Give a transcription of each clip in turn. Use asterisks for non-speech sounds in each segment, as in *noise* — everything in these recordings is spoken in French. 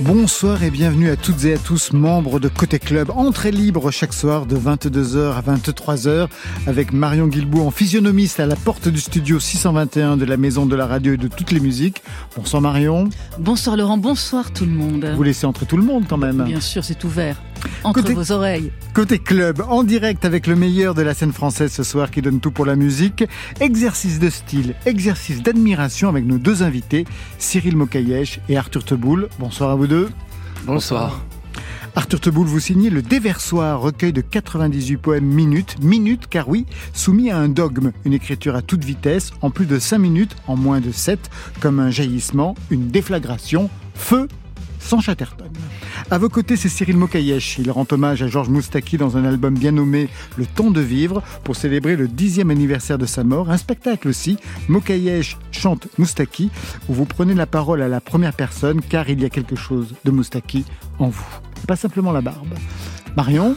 Bonsoir et bienvenue à toutes et à tous, membres de Côté Club. Entrée libre chaque soir de 22h à 23h avec Marion Guilbault en physionomiste à la porte du studio 621 de la Maison de la Radio et de toutes les musiques. Bonsoir Marion. Bonsoir Laurent, bonsoir tout le monde. Vous laissez entrer tout le monde quand même. Bien sûr, c'est ouvert. Entre Côté- vos oreilles. Côté Club, en direct avec le meilleur de la scène française ce soir qui donne tout pour la musique. Exercice de style, exercice d'admiration avec nos deux invités, Cyril Mokayesh et Arthur Teboul. Bonsoir à vous deux. Bonsoir. Arthur Teboul, vous signez le Déversoir, recueil de 98 poèmes minutes, minutes car oui, soumis à un dogme, une écriture à toute vitesse, en plus de 5 minutes, en moins de 7, comme un jaillissement, une déflagration, feu sans Chatterton. À vos côtés, c'est Cyril Mokayesh. Il rend hommage à Georges Moustaki dans un album bien nommé Le temps de vivre pour célébrer le dixième anniversaire de sa mort. Un spectacle aussi, Mokayesh chante Moustaki, où vous prenez la parole à la première personne car il y a quelque chose de Moustaki en vous. Pas simplement la barbe. Marion,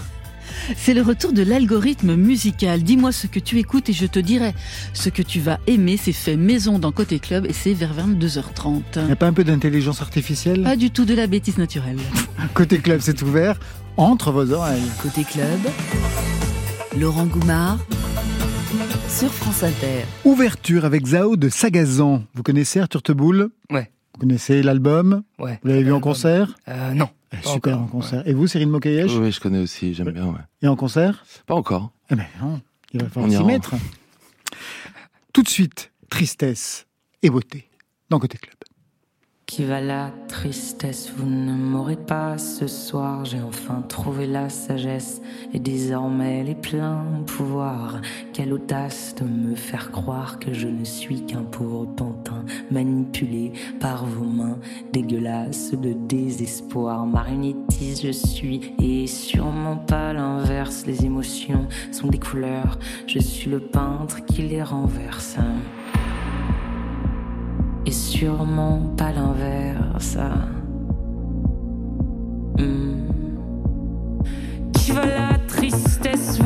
C'est le retour de l'algorithme musical. Dis-moi ce que tu écoutes et je te dirai ce que tu vas aimer. C'est fait maison dans Côté Club et c'est vers 22h30. il n'y a pas un peu d'intelligence artificielle? Pas du tout de la bêtise naturelle. *laughs* Côté club, c'est ouvert entre vos oreilles. Côté club, Laurent Goumard sur France Inter. Ouverture avec Zao de Sagazan. Vous connaissez Arthur Teboul? Ouais. Vous connaissez l'album? Ouais. Vous l'avez vu en concert? Euh, non. Eh, Pas Super encore, en concert. Et vous, Cyril Mokayesh Oui, je connais aussi, j'aime bien, ouais. Et en concert? Pas encore. Eh ben non, il va falloir s'y mettre. Tout de suite, tristesse et beauté dans Côté Club. Qui va la tristesse, vous ne m'aurez pas ce soir. J'ai enfin trouvé la sagesse et désormais les pleins pouvoirs. Quelle audace de me faire croire que je ne suis qu'un pauvre pantin manipulé par vos mains dégueulasses de désespoir. Marionnettiste je suis et sûrement pas l'inverse. Les émotions sont des couleurs, je suis le peintre qui les renverse et sûrement pas l'inverse. Hmm. Qui va la tristesse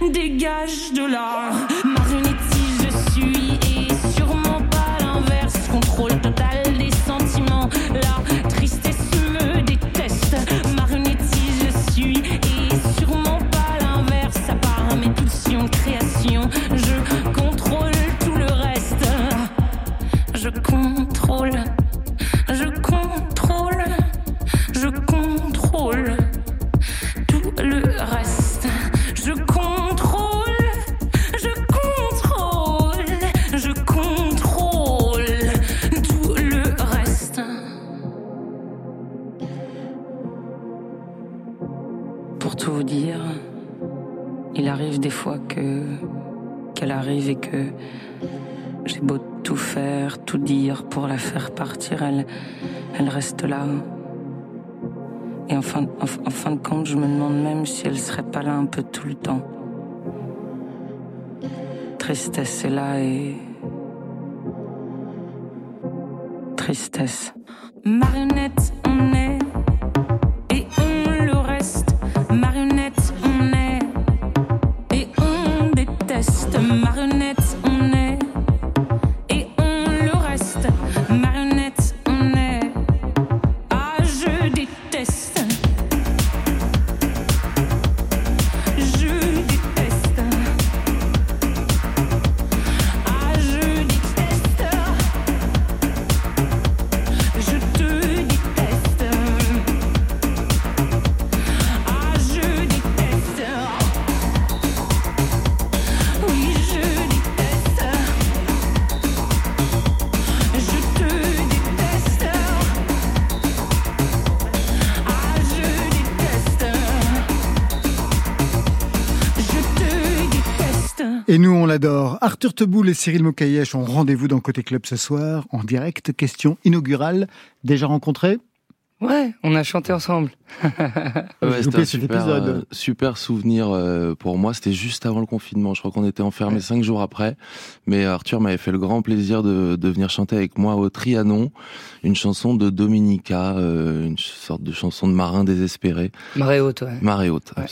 *laughs* dégage de là. Et nous, on l'adore. Arthur Teboul et Cyril Mokayesh ont rendez-vous dans Côté Club ce soir, en direct. Question inaugurale. Déjà rencontrés Ouais, on a chanté ensemble. *laughs* ouais, c'était un super, euh, super souvenir euh, pour moi. C'était juste avant le confinement. Je crois qu'on était enfermés ouais. cinq jours après. Mais Arthur m'avait fait le grand plaisir de, de, venir chanter avec moi au Trianon, une chanson de Dominica, euh, une sorte de chanson de marin désespéré. Marée haute, ouais. Marée haute, ouais.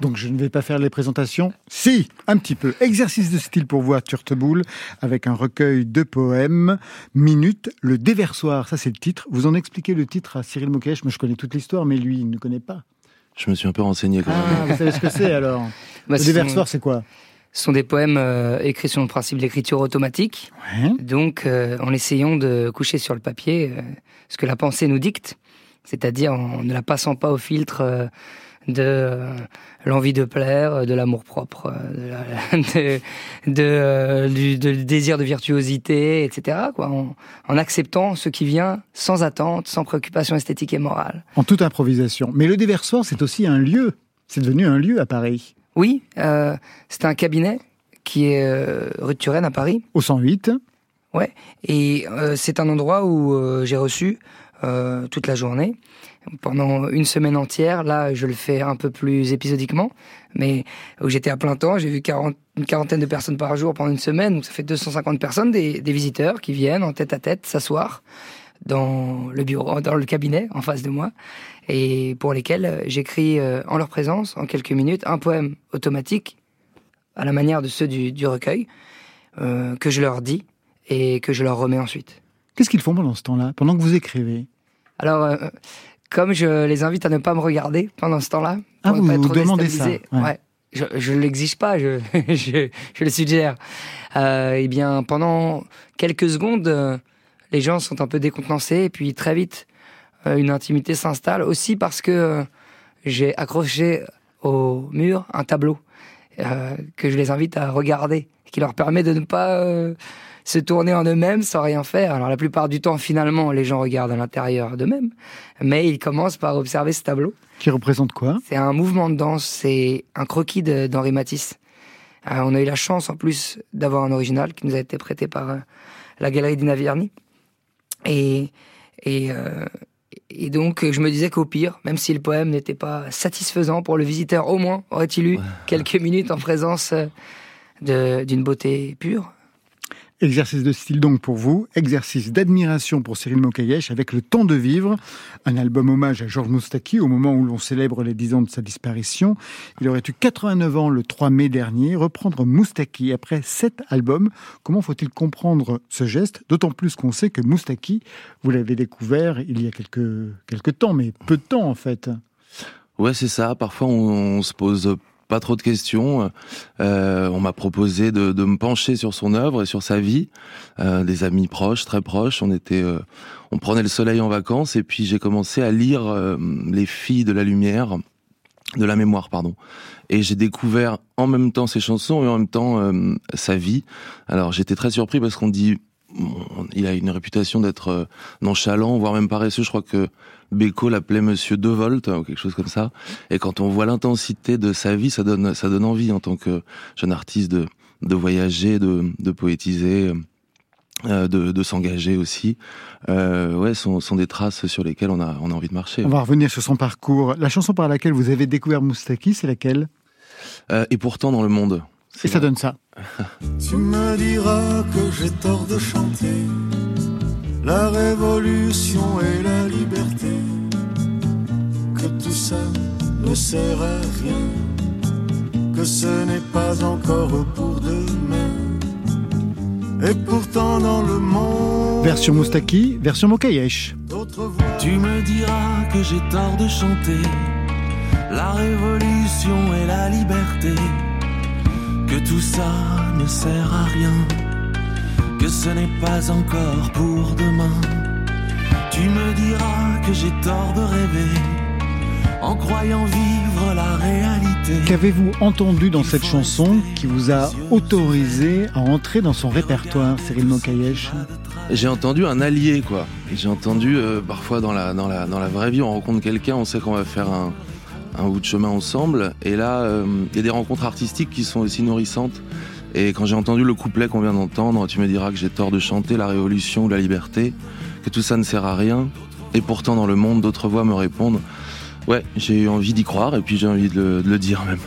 Donc je ne vais pas faire les présentations. Si, un petit peu. Exercice de style pour vous, Turteboul, avec un recueil de poèmes. Minute, le déversoir, ça c'est le titre. Vous en expliquez le titre à Cyril Mokesh. Moi je connais toute l'histoire, mais lui il ne connaît pas. Je me suis un peu renseigné quand même. Ah, vous savez ce que c'est alors *laughs* bah, Le déversoir c'est quoi? Ce sont des poèmes euh, écrits sur le principe de l'écriture automatique. Ouais. Donc, euh, en essayant de coucher sur le papier euh, ce que la pensée nous dicte, c'est-à-dire en ne la passant pas au filtre euh, de euh, l'envie de plaire, de l'amour propre, de, la, *laughs* de, de, euh, du, de, désir de virtuosité, etc. Quoi, en, en, acceptant ce qui vient sans attente, sans préoccupation esthétique et morale. En toute improvisation. Mais le déversoir, c'est aussi un lieu. C'est devenu un lieu à Paris. Oui, euh, c'est un cabinet qui est euh, rue de Turenne à Paris. Au 108. Ouais, et euh, c'est un endroit où euh, j'ai reçu toute la journée pendant une semaine entière. Là, je le fais un peu plus épisodiquement, mais où j'étais à plein temps, j'ai vu 40, une quarantaine de personnes par jour pendant une semaine, donc ça fait 250 personnes, des, des visiteurs qui viennent en tête à tête s'asseoir dans le bureau, dans le cabinet en face de moi, et pour lesquels j'écris euh, en leur présence, en quelques minutes, un poème automatique à la manière de ceux du, du recueil euh, que je leur dis et que je leur remets ensuite. Qu'est-ce qu'ils font pendant ce temps-là, pendant que vous écrivez? Alors, euh, comme je les invite à ne pas me regarder pendant ce temps-là, ah, vous, pas vous demandez ça ouais. ouais. Je, je l'exige pas, je, *laughs* je, je, le suggère. Euh, eh bien, pendant quelques secondes, euh, les gens sont un peu décontenancés, et puis très vite, euh, une intimité s'installe, aussi parce que euh, j'ai accroché au mur un tableau euh, que je les invite à regarder, qui leur permet de ne pas se tourner en eux-mêmes sans rien faire. Alors la plupart du temps, finalement, les gens regardent à l'intérieur d'eux-mêmes, mais ils commencent par observer ce tableau. Qui représente quoi? C'est un mouvement de danse, c'est un croquis d'Henri Matisse. Euh, on a eu la chance en plus d'avoir un original qui nous a été prêté par euh, la galerie Dina Vierny. Et, et, euh, et donc je me disais qu'au pire, même si le poème n'était pas satisfaisant pour le visiteur, au moins aurait-il eu ouais. quelques minutes en présence d'une beauté pure. Exercice de style donc pour vous, exercice d'admiration pour Cyril Mokayesh avec Le Temps de Vivre, un album hommage à Georges Moustaki au moment où l'on célèbre les 10 ans de sa disparition. Il aurait eu 89 ans le 3 mai dernier. Reprendre Moustaki après sept albums, comment faut-il comprendre ce geste? D'autant plus qu'on sait que Moustaki, vous l'avez découvert il y a quelques, quelques temps, mais peu de temps en fait. Ouais, c'est ça. Parfois, on se pose pas trop de questions. Euh, on m'a proposé de, de, me pencher sur son œuvre et sur sa vie. Euh, des amis proches, très proches. On était, euh, on prenait le soleil en vacances et puis j'ai commencé à lire euh, les filles de la lumière, de la mémoire, pardon. Et j'ai découvert en même temps ses chansons et en même temps euh, sa vie. Alors j'étais très surpris parce qu'on dit il a une réputation d'être nonchalant, voire même paresseux. Je crois que Beko l'appelait Monsieur De Volt ou quelque chose comme ça. Et quand on voit l'intensité de sa vie, ça donne ça donne envie en tant que jeune artiste de de voyager, de de poétiser. Euh, de, de s'engager aussi. Euh, ouais, sont, sont des traces sur lesquelles on a, on a envie de marcher. On va revenir sur son parcours. La chanson par laquelle vous avez découvert Moustaki, c'est laquelle? Euh, Et pourtant dans le monde. Et ça donne ça. *laughs* tu me diras que j'ai tort de chanter la révolution et la liberté, que tout ça ne sert à rien, que ce n'est pas encore pour demain. Et pourtant dans le monde. Version Moustaki, version Mokayesh. Tu me diras que j'ai tort de chanter la révolution et la liberté, que tout ça ne sert à rien que ce n'est pas encore pour demain. Tu me diras que j'ai tort de rêver en croyant vivre la réalité. Qu'avez-vous entendu dans cette chanson qui vous a autorisé à entrer dans son répertoire, Cyril Mokayesh J'ai entendu un allié, quoi. J'ai entendu euh, parfois dans la, dans, la, dans la vraie vie, on rencontre quelqu'un, on sait qu'on va faire un, un bout de chemin ensemble. Et là, il euh, y a des rencontres artistiques qui sont aussi nourrissantes. Et quand j'ai entendu le couplet qu'on vient d'entendre, tu me diras que j'ai tort de chanter la révolution ou la liberté, que tout ça ne sert à rien. Et pourtant, dans le monde, d'autres voix me répondent. Ouais, j'ai eu envie d'y croire et puis j'ai envie de le, de le dire même.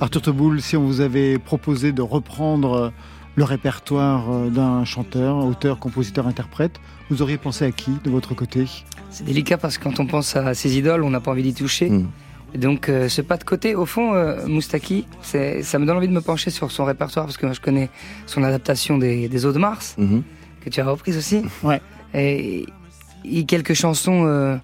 Arthur Teboul, si on vous avait proposé de reprendre le répertoire euh, d'un chanteur, auteur, compositeur, interprète, vous auriez pensé à qui de votre côté? C'est délicat parce que quand on pense à ses idoles, on n'a pas envie d'y toucher. Mm. Donc euh, ce pas de côté, au fond, euh, Moustaki, c'est- ça me donne envie de me pencher sur son répertoire parce que moi, je connais son adaptation des, des Eaux de Mars, Mhm. que tu as reprise aussi. Ouais. Et, et quelques chansons euh,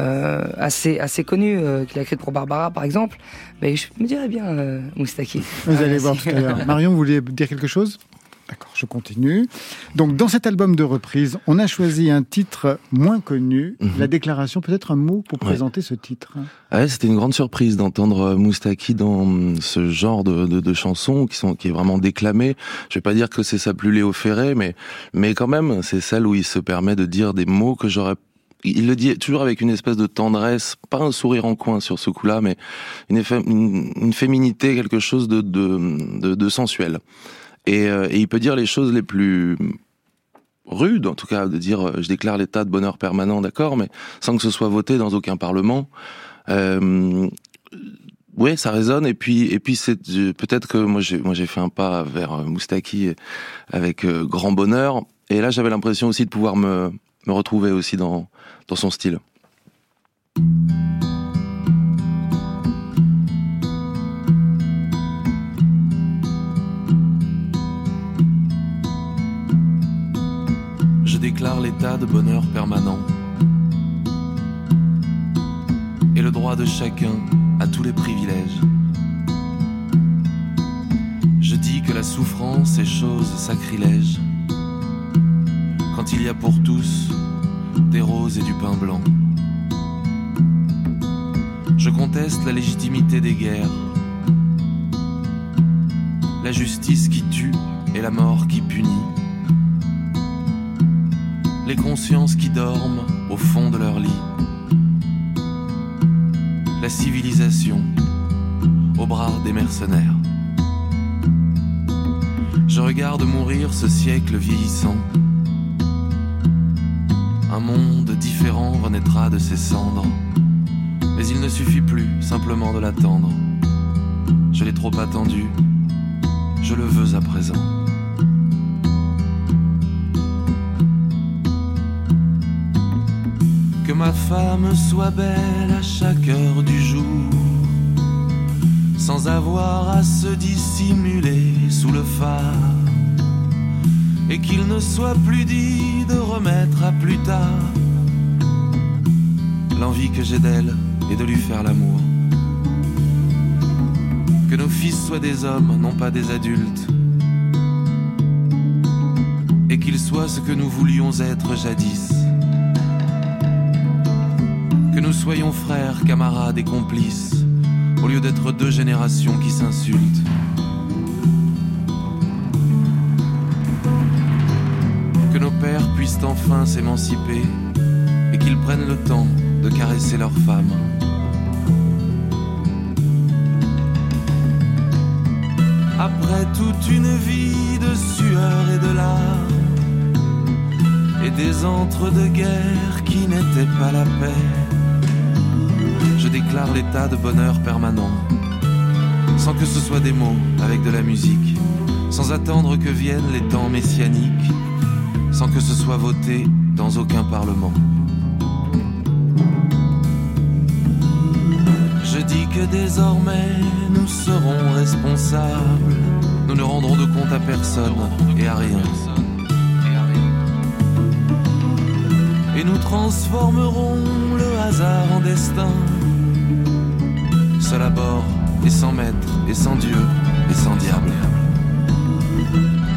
euh, assez, assez connues euh, qu'il a écrites pour Barbara, par exemple. Mais je me dirais bien euh, Moustaki. Vous Ah, allez voir merci. tout à l'heure. Marion, vous vouliez dire quelque chose? D'accord, je continue. Donc, dans cet album de reprise, on a choisi un titre moins connu, Mhm. La Déclaration. Peut-être un mot pour Ouais. présenter ce titre? Ouais, c'était une grande surprise d'entendre euh, Moustaki dans hum, ce genre de, de, de chansons qui sont qui est vraiment déclamée. Je vais pas dire que c'est sa plus Léo Ferré, mais mais quand même, c'est celle où il se permet de dire des mots que j'aurais il le dit toujours avec une espèce de tendresse, pas un sourire en coin sur ce coup-là, mais une, une, une féminité, quelque chose de, de, de, de sensuel. Et, euh, et il peut dire les choses les plus rudes, en tout cas, de dire euh, je déclare l'état de bonheur permanent, d'accord, mais sans que ce soit voté dans aucun parlement. Euh, ouais, ça résonne. Et puis, et puis peut-être que moi j'ai moi j'ai fait un pas vers Moustaki avec grand bonheur. Et là, j'avais l'impression aussi de pouvoir me me retrouver aussi dans dans son style. Déclare l'état de bonheur permanent et le droit de chacun à tous les privilèges. Je dis que la souffrance est chose sacrilège quand il y a pour tous des roses et du pain blanc. Je conteste la légitimité des guerres, la justice qui tue et la mort qui punit, les consciences qui dorment au fond de leur lit la civilisation au bras des mercenaires. Je regarde mourir ce siècle vieillissant. Un monde différent renaîtra de ses cendres, mais il ne suffit plus simplement de l'attendre. Je l'ai trop attendu, je le veux à présent. Femme soit belle à chaque heure du jour, sans avoir à se dissimuler sous le phare, et qu'il ne soit plus dit de remettre à plus tard. L'envie que j'ai d'elle et de lui faire l'amour. Que nos fils soient des hommes, non pas des adultes, et qu'ils soient ce que nous voulions être jadis soyons frères, camarades et complices, au lieu d'être deux générations qui s'insultent. Que nos pères puissent enfin s'émanciper et qu'ils prennent le temps de caresser leurs femmes. Après toute une vie de sueur et de larmes, et des entre-deux-guerres qui n'étaient pas la paix. Je déclare l'état de bonheur permanent, sans que ce soit des mots avec de la musique, sans attendre que viennent les temps messianiques, sans que ce soit voté dans aucun parlement. Je dis que désormais nous serons responsables, nous ne rendrons de compte à personne et à rien. et nous transformerons le hasard en destin. Seul à bord et sans maître et sans Dieu et sans diable.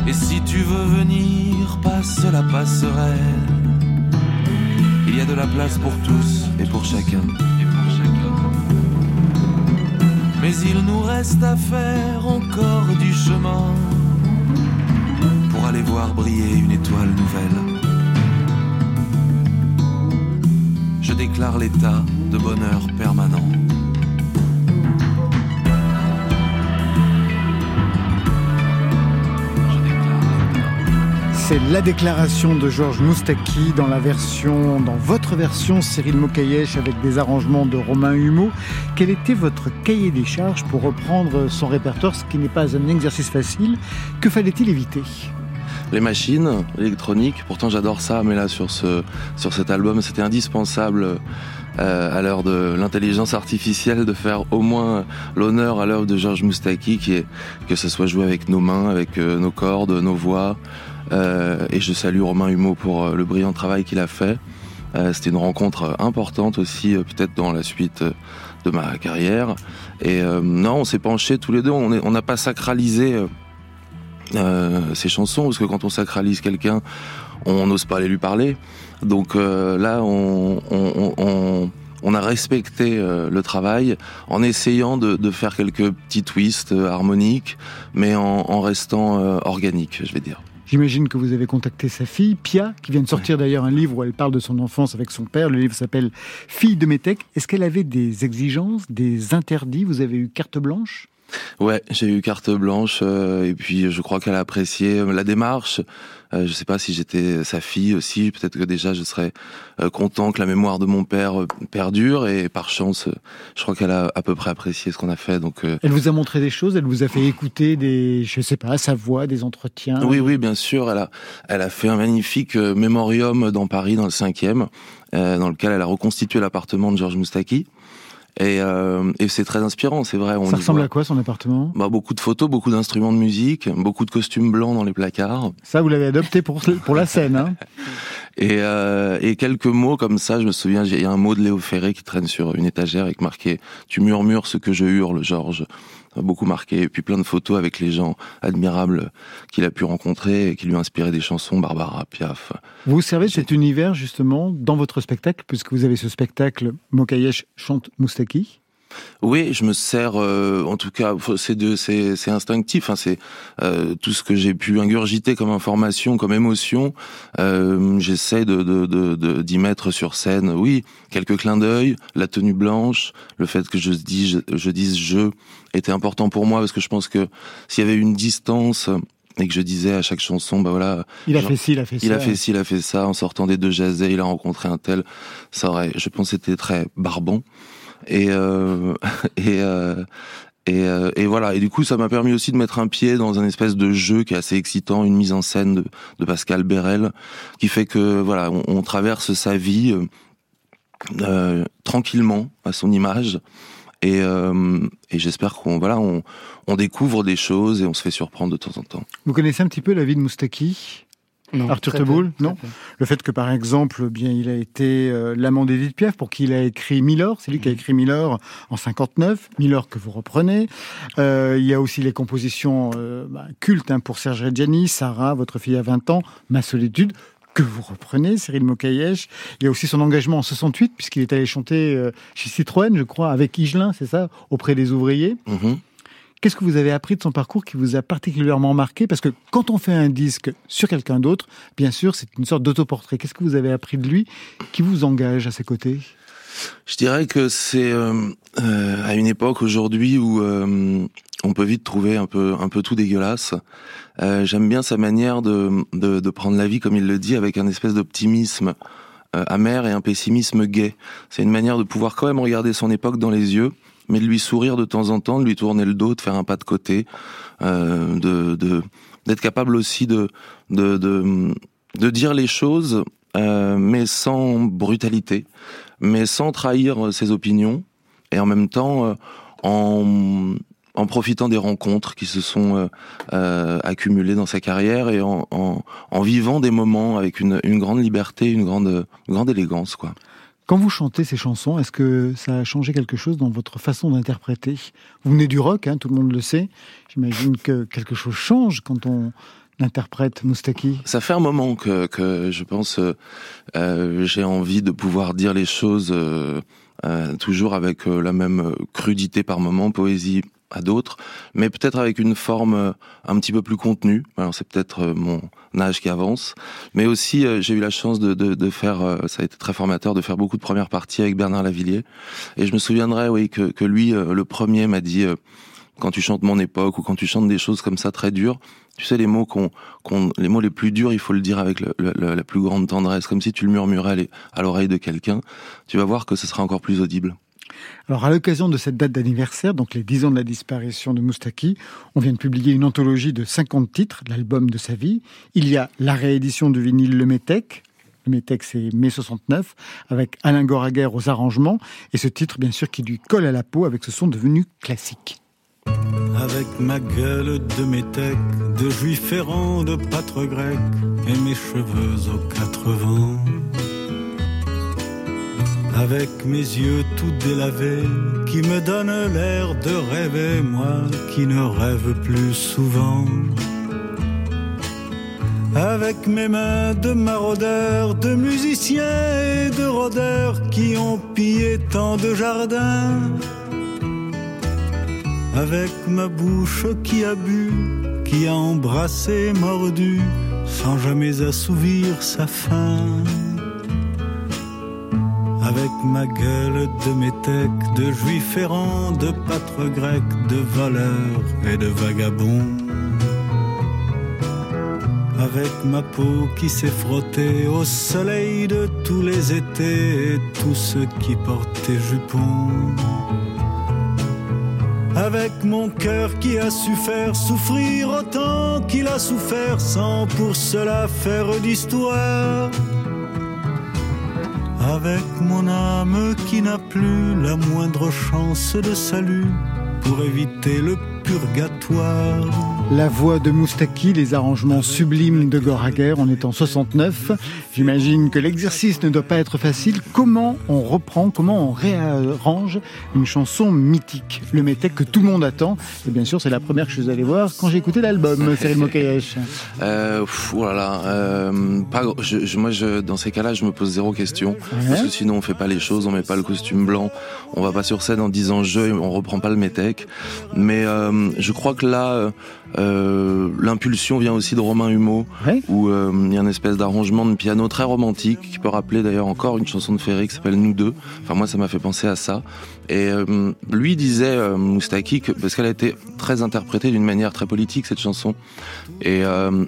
Et si tu veux venir, passe la passerelle. Il y a de la place pour tous et pour chacun. Mais il nous reste à faire encore du chemin pour aller voir briller une étoile nouvelle. je déclare l'état de bonheur permanent. C'est la déclaration de Georges Moustaki dans la version, dans votre version, Cyril Mokayesh avec des arrangements de Romain Humeau. Quel était votre cahier des charges pour reprendre son répertoire, ce qui n'est pas un exercice facile? Que fallait-il éviter? Les machines électroniques. Pourtant, j'adore ça, mais là, sur ce, sur cet album, c'était indispensable euh, à l'heure de l'intelligence artificielle de faire au moins l'honneur à l'œuvre de Georges Moustaki, que ce soit joué avec nos mains, avec euh, nos cordes, nos voix. Euh, et je salue Romain Humeau pour le brillant travail qu'il a fait. C'était une rencontre importante aussi, peut-être dans la suite de ma carrière. Et non, on s'est penché tous les deux. On n'a pas sacralisé euh, ces chansons, parce que quand on sacralise quelqu'un, on n'ose pas aller lui parler. Donc euh, là, on, a respecté euh, le travail en essayant de, faire quelques petits twists harmoniques, mais en, en restant organique, je vais dire. J'imagine que vous avez contacté sa fille, Pia, qui vient de sortir d'ailleurs un livre où elle parle de son enfance avec son père. Le livre s'appelle Fille de Métèque. Est-ce qu'elle avait des exigences, des interdits? Vous avez eu carte blanche? Ouais, j'ai eu carte blanche euh, et puis je crois qu'elle a apprécié euh, la démarche. Euh, je sais pas si j'étais sa fille aussi, peut-être que déjà je serais euh, content que la mémoire de mon père perdure et par chance, je crois qu'elle a à peu près apprécié ce qu'on a fait. Donc elle vous a montré des choses, elle vous a fait écouter des, je sais pas, sa voix, des entretiens? Oui, oui, bien sûr. Elle a, elle a fait un magnifique mémorium dans Paris, dans le cinquième, dans lequel elle a reconstitué l'appartement de Georges Moustaki. Et, euh, et c'est très inspirant, c'est vrai. On ça ressemble à quoi son appartement? Bah, Beaucoup de photos, beaucoup d'instruments de musique, beaucoup de costumes blancs dans les placards. Ça, vous l'avez adopté pour, pour la scène. Hein? *laughs* et, euh, et quelques mots comme ça, je me souviens, il y a un mot de Léo Ferré qui traîne sur une étagère avec marqué « Tu murmures ce que je hurle, Georges » beaucoup marqué. Et puis plein de photos avec les gens admirables qu'il a pu rencontrer et qui lui ont inspiré des chansons, Barbara, Piaf. Vous servez cet univers justement dans votre spectacle, puisque vous avez ce spectacle Mokayesh chante Moustaki oui, je me sers, euh, en tout cas, c'est c'est instinctif. Hein, c'est euh, tout ce que j'ai pu ingurgiter comme information, comme émotion. Euh, J'essaie de d'y de, mettre sur scène. Oui, quelques clins d'œil, la tenue blanche, le fait que je dise je, dise je était important pour moi parce que je pense que s'il y avait une distance et que je disais à chaque chanson, bah voilà. Il a fait ci, il a fait ça. Il a fait ci, il a fait ça. En sortant des deux jazzés, il a rencontré un tel. Ça aurait, je pense, c'était très barbant. *laughs* Et euh, et euh, euh, et, voilà. Et du coup, ça m'a permis aussi de mettre un pied dans un espèce de jeu qui est assez excitant, une mise en scène de, de Pascal Bérel, qui fait que voilà, on, traverse sa vie tranquillement à son image. Et, et j'espère qu'on voilà, on, on, découvre des choses et on se fait surprendre de temps en temps. Vous connaissez un petit peu la vie de Moustaki? Non, Arthur Teboul Non. Le fait que, par exemple, bien, il a été euh, l'amant d'Edith Piaf pour qui il a écrit Miller. C'est lui qui a écrit Miller en 59. Miller que vous reprenez. Euh, il y a aussi les compositions euh, bah, cultes hein, pour Serge Reggiani, Sarah, votre fille a 20 ans, Ma solitude que vous reprenez, Cyril Mokayesh. Il y a aussi son engagement en 68, puisqu'il est allé chanter euh, chez Citroën, je crois, avec Igelin, c'est ça, auprès des ouvriers. Mm-hmm. Qu'est-ce que vous avez appris de son parcours qui vous a particulièrement marqué? Parce que quand on fait un disque sur quelqu'un d'autre, bien sûr, c'est une sorte d'autoportrait. Qu'est-ce que vous avez appris de lui qui vous engage à ses côtés? Je dirais que c'est euh, euh, à une époque aujourd'hui où euh, on peut vite trouver un peu un peu tout dégueulasse. Euh, J'aime bien sa manière de, de, de prendre la vie, comme il le dit, avec un espèce d'optimisme euh, amer et un pessimisme gai. C'est une manière de pouvoir quand même regarder son époque dans les yeux mais de lui sourire de temps en temps, de lui tourner le dos, de faire un pas de côté, euh, de d'être capable aussi de, de de, dire les choses, euh, mais sans brutalité, mais sans trahir ses opinions, et en même temps euh, en en profitant des rencontres qui se sont euh, euh, accumulées dans sa carrière et en, en, en, vivant des moments avec une, une grande liberté, une grande, une grande élégance, quoi. Quand vous chantez ces chansons, est-ce que ça a changé quelque chose dans votre façon d'interpréter? Vous venez du rock, hein, tout le monde le sait. J'imagine que quelque chose change quand on interprète Moustaki. Ça fait un moment que, je pense euh, euh j'ai envie de pouvoir dire les choses euh, toujours avec la même crudité par moment, poésie à d'autres, mais peut-être avec une forme euh, un petit peu plus contenue. Alors c'est peut-être euh, mon âge qui avance, mais aussi euh, j'ai eu la chance de, de, de, faire, ça a été très formateur, de faire beaucoup de premières parties avec Bernard Lavillier. Et je me souviendrai, oui, que, que lui, le premier m'a dit quand tu chantes mon époque ou quand tu chantes des choses comme ça très dures, tu sais les mots qu'on, les mots les plus durs, il faut le dire avec la plus grande tendresse, comme si tu le murmurais à l'oreille de quelqu'un. Tu vas voir que ce sera encore plus audible. Alors, à l'occasion de cette date d'anniversaire, donc les 10 ans de la disparition de Moustaki, on vient de publier une anthologie de 50 titres, l'album de sa vie. Il y a la réédition du vinyle Le Métèque, le Métèque, c'est mai 69, avec Alain Goraguer aux arrangements, et ce titre, bien sûr, qui lui colle à la peau avec ce son devenu classique. Avec ma gueule de métèque, de juif errant, de pâtre grec, et mes cheveux aux quatre vents. Avec mes yeux tout délavés, qui me donnent l'air de rêver, moi qui ne rêve plus souvent avec mes mains de maraudeurs, de musiciens et de rôdeurs qui ont pillé tant de jardins, avec ma bouche qui a bu, qui a embrassé, mordu, sans jamais assouvir sa faim. Avec ma gueule de métèque, de juif errant, de pâtre grec, de voleur et de vagabond avec ma peau qui s'est frottée au soleil de tous les étés et tous ceux qui portaient jupons. Avec mon cœur qui a su faire souffrir autant qu'il a souffert sans pour cela faire d'histoire. Avec mon âme qui n'a plus la moindre chance de salut pour éviter le purgatoire. La voix de Moustaki, les arrangements sublimes de Goraguer, on est en 69. J'imagine que l'exercice ne doit pas être facile. Comment on reprend, comment on réarrange une chanson mythique? Le métèque que tout le monde attend. Et bien sûr, c'est la première que je suis allé voir quand j'ai écouté l'album, Cyril Mokayesh. *laughs* Euh, voilà, euh, pas, je, moi, je, dans ces cas-là, je me pose zéro question. Parce que sinon, on fait pas les choses, on met pas le costume blanc, on va pas sur scène en disant je, on reprend pas le métèque. Mais euh, je crois que là, euh, l'impulsion vient aussi de Romain Humeau, où euh, il y a une espèce d'arrangement de piano très romantique qui peut rappeler d'ailleurs encore une chanson de Ferry qui s'appelle Nous deux. Enfin moi ça m'a fait penser à ça. Et euh, lui disait Moustaki que parce qu'elle a été très interprétée d'une manière très politique cette chanson. Et,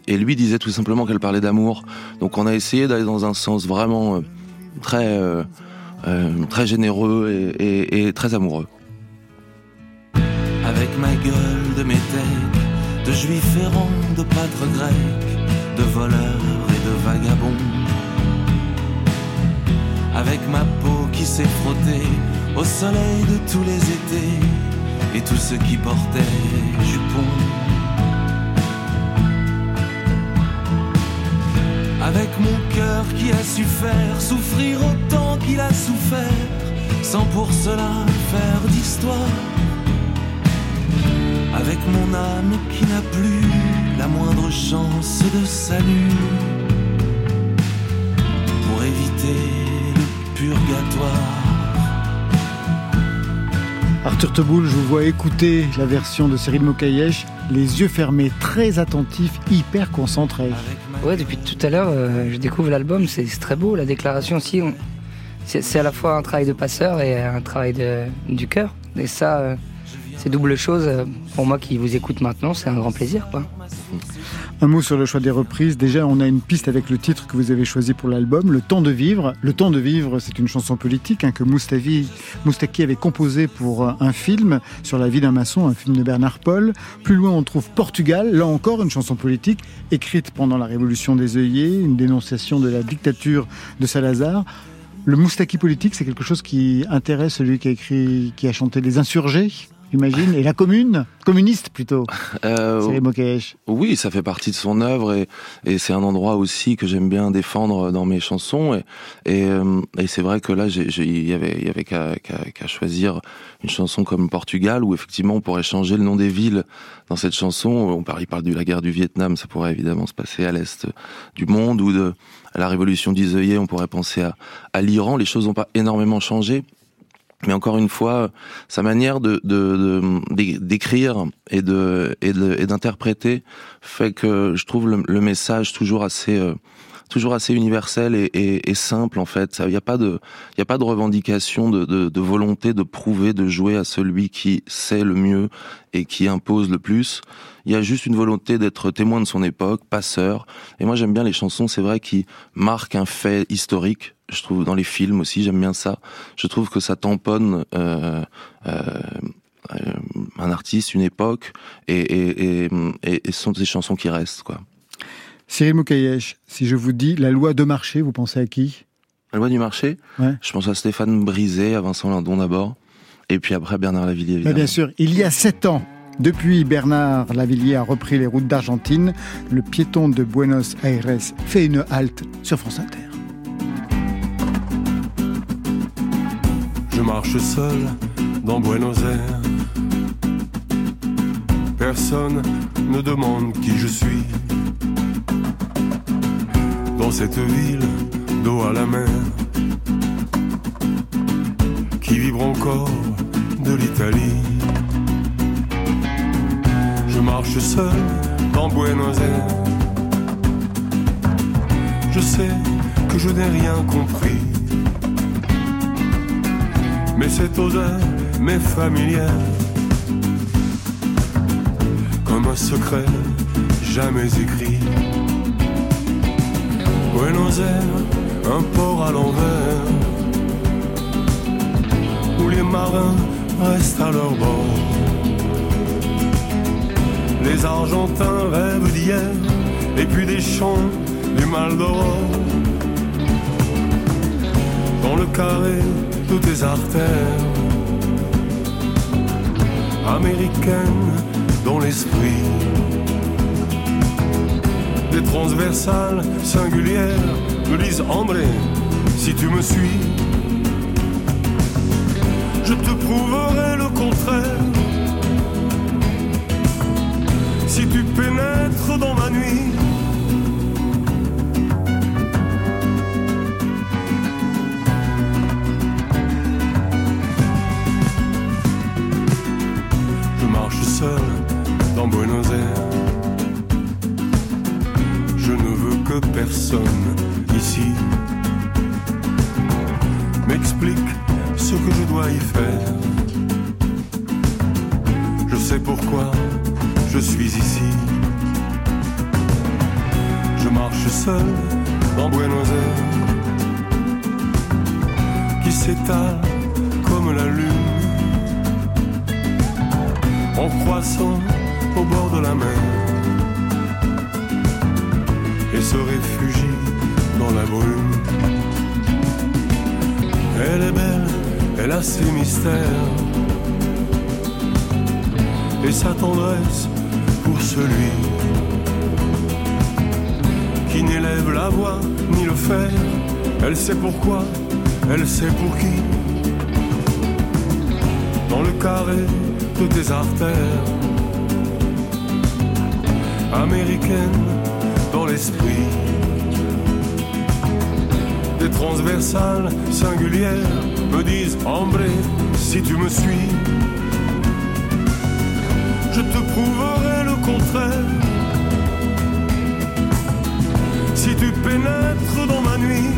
et lui disait tout simplement qu'elle parlait d'amour. Donc on a essayé d'aller dans un sens vraiment très très généreux et, et, et très amoureux. Avec ma gueule de métèque de juifs errants, de pâtres grecs, de voleurs et de vagabonds. Avec ma peau qui s'est frottée au soleil de tous les étés, et tous ceux qui portaient jupons. Avec mon cœur qui a su faire souffrir autant qu'il a souffert, sans pour cela faire d'histoire avec mon âme qui n'a plus la moindre chance de salut pour éviter le purgatoire. Arthur Teboul, je vous vois écouter la version de Cyril Mokayesh, les yeux fermés, très attentifs, hyper concentrés. Ouais, depuis tout à l'heure, euh, je découvre l'album, c'est très beau, la déclaration aussi. C'est à la fois un travail de passeur et un travail de, du cœur. Et ça, euh, c'est double chose. Euh, pour moi qui vous écoute maintenant, c'est un grand plaisir. Un mot sur le choix des reprises. Déjà, on a une piste avec le titre que vous avez choisi pour l'album, Le temps de vivre. Le temps de vivre, c'est une chanson politique hein, que Moustaki avait composée pour euh, un film sur la vie d'un maçon, un film de Bernard Paul. Plus loin, on trouve Portugal, là encore une chanson politique écrite pendant la Révolution des œillets, une dénonciation de la dictature de Salazar. Le Moustaki politique, c'est quelque chose qui intéresse celui qui a qui a chanté Les Insurgés j'imagine, et la commune, communiste plutôt. Euh, oui, ça fait partie de son œuvre et, et c'est un endroit aussi que j'aime bien défendre dans mes chansons. Et, et, euh, et c'est vrai que là, il y avait, y avait qu'à choisir une chanson comme Portugal où effectivement on pourrait changer le nom des villes dans cette chanson. On parle, il parle de la guerre du Vietnam, ça pourrait évidemment se passer à l'est du monde ou de la révolution d'Iseuillet, on pourrait penser à, à l'Iran. Les choses n'ont pas énormément changé. Mais encore une fois, sa manière de d'écrire et de et d'interpréter fait que je trouve le, message toujours assez euh, toujours assez universel et, et, et simple en fait. Il n'y a pas de, il a pas de revendication de, de, de, volonté de prouver, de jouer à celui qui sait le mieux et qui impose le plus. Il y a juste une volonté d'être témoin de son époque, passeur. Et moi j'aime bien les chansons, c'est vrai, qui marquent un fait historique. Je trouve dans les films aussi, j'aime bien ça. Je trouve que ça tamponne. Euh, euh, euh un artiste, une époque, et, et, et, et, ce sont des chansons qui restent, quoi. Cyril Moukayesh, si je vous dis la loi de marché, vous pensez à qui? La loi du marché? Ouais. Je pense à Stéphane Brisé, à Vincent Lindon d'abord, et puis après Bernard Lavillier. Bah bien sûr, il y a sept ans, depuis, Bernard Lavillier a repris les routes d'Argentine. Le piéton de Buenos Aires fait une halte sur France Inter. Marche seul dans Buenos Aires. Personne ne demande qui je suis dans cette ville d'eau à la mer qui vibre encore de l'Italie. Je marche seul dans Buenos Aires. Je sais que je n'ai rien compris, mais cette odeur m'est familière comme un secret jamais écrit. Buenos Aires, un port à l'envers, où les marins restent à leur bord. Les Argentins rêvent d'hier, et puis des chants du mal d'or. Dans le carré de tes artères, américaines dans l'esprit des transversales singulières me disent André, si tu me suis, je te prouverai le contraire. Si tu pénètres dans ma nuit, que personne ici m'explique ce que je dois y faire. Je sais pourquoi je suis ici. Je marche seul dans Buenos Aires, qui s'étale comme la lune, en croissant au bord de la mer se réfugie dans la brume. Elle est belle, elle a ses mystères et sa tendresse pour celui qui n'élève la voix ni le fer. Elle sait pourquoi, elle sait pour qui. Dans le carré de tes artères américaines dans l'esprit. Des transversales singulières me disent Hombre, si tu me suis, je te prouverai le contraire. Si tu pénètres dans ma nuit,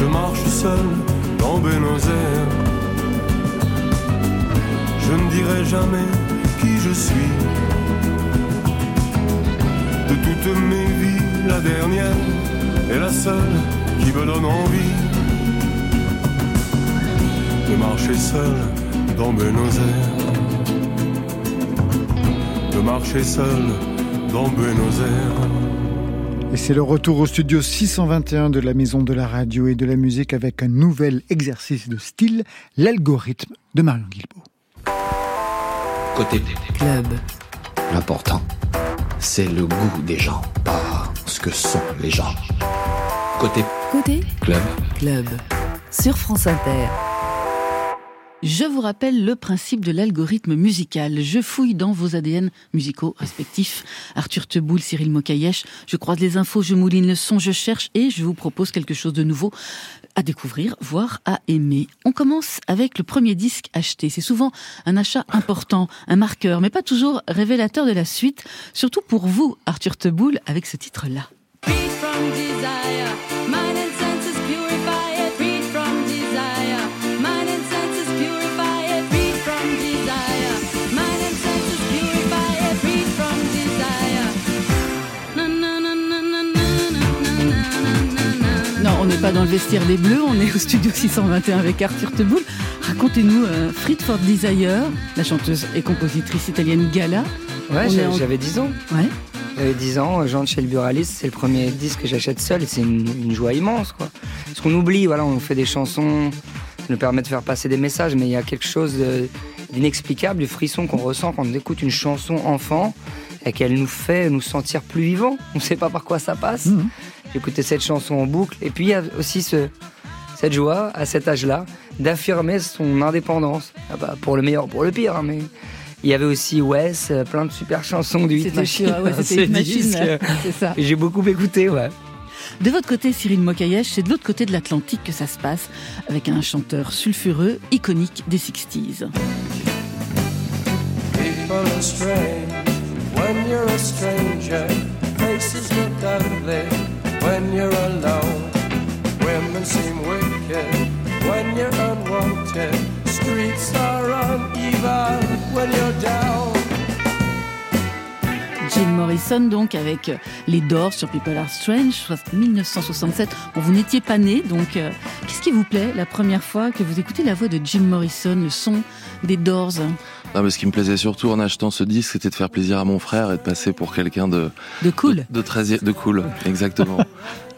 Je marche seul dans Buenos Aires. Je ne dirai jamais qui je suis. De toutes mes vies, la dernière est la seule qui me donne envie de marcher seul dans Buenos Aires. De marcher seul dans Buenos Aires. Et c'est le retour au studio 621 de la Maison de la Radio et de la Musique avec un nouvel exercice de style, l'algorithme de Marion Guilbault. Côté Club. L'important, c'est le goût des gens, pas ce que sont les gens. Côté Côté club. club. Sur France Inter. Je vous rappelle le principe de l'algorithme musical. Je fouille dans vos ADN musicaux respectifs. Arthur Teboul, Cyril Mokayesh. Je croise les infos, je mouline le son, je cherche et je vous propose quelque chose de nouveau à découvrir, voire à aimer. On commence avec le premier disque acheté. C'est souvent un achat important, un marqueur, mais pas toujours révélateur de la suite. Surtout pour vous, Arthur Teboul, avec ce titre-là. Pas dans le vestiaire des Bleus, on est au studio 621 avec Arthur Teboul. Racontez-nous euh, Fried for Desire, la chanteuse et compositrice italienne Gala. Ouais, est en- j'avais 10 ans. Ouais. J'avais 10 ans, j'entre chez le buraliste, c'est le premier disque que j'achète seul et c'est une, une joie immense, quoi. Parce qu'on oublie, voilà, on fait des chansons, ça nous permet de faire passer des messages, mais il y a quelque chose d'inexplicable, du frisson qu'on ressent quand on écoute une chanson enfant et qu'elle nous fait nous sentir plus vivants. On ne sait pas par quoi ça passe. Mhm. J'écoutais cette chanson en boucle et puis il y a aussi ce, cette joie, à cet âge-là, d'affirmer son indépendance. Ah bah, pour le meilleur, pour le pire, hein, mais... Il y avait aussi Wes, euh, plein de super chansons du Hit Machine. ouais, *laughs* euh, c'est ça. et *laughs* J'ai beaucoup écouté, ouais. De votre côté, Cyril Mokayesh, c'est de l'autre côté de l'Atlantique que ça se passe, avec un chanteur sulfureux, iconique des 60s. People are strange when you're a stranger. Faces look ugly when you're alone. Women seem wicked when you're unwanted. Streets are uneven when you're down. Jim Morrison, donc, avec euh, les Doors sur People Are Strange, soit 1967. Bon, vous n'étiez pas né, donc euh, qu'est-ce qui vous plaît la première fois que vous écoutez la voix de Jim Morrison, le son des Doors Non, mais ce qui me plaisait surtout en achetant ce disque, c'était de faire plaisir à mon frère et de passer pour quelqu'un de, De cool. de, de de cool, *laughs* exactement.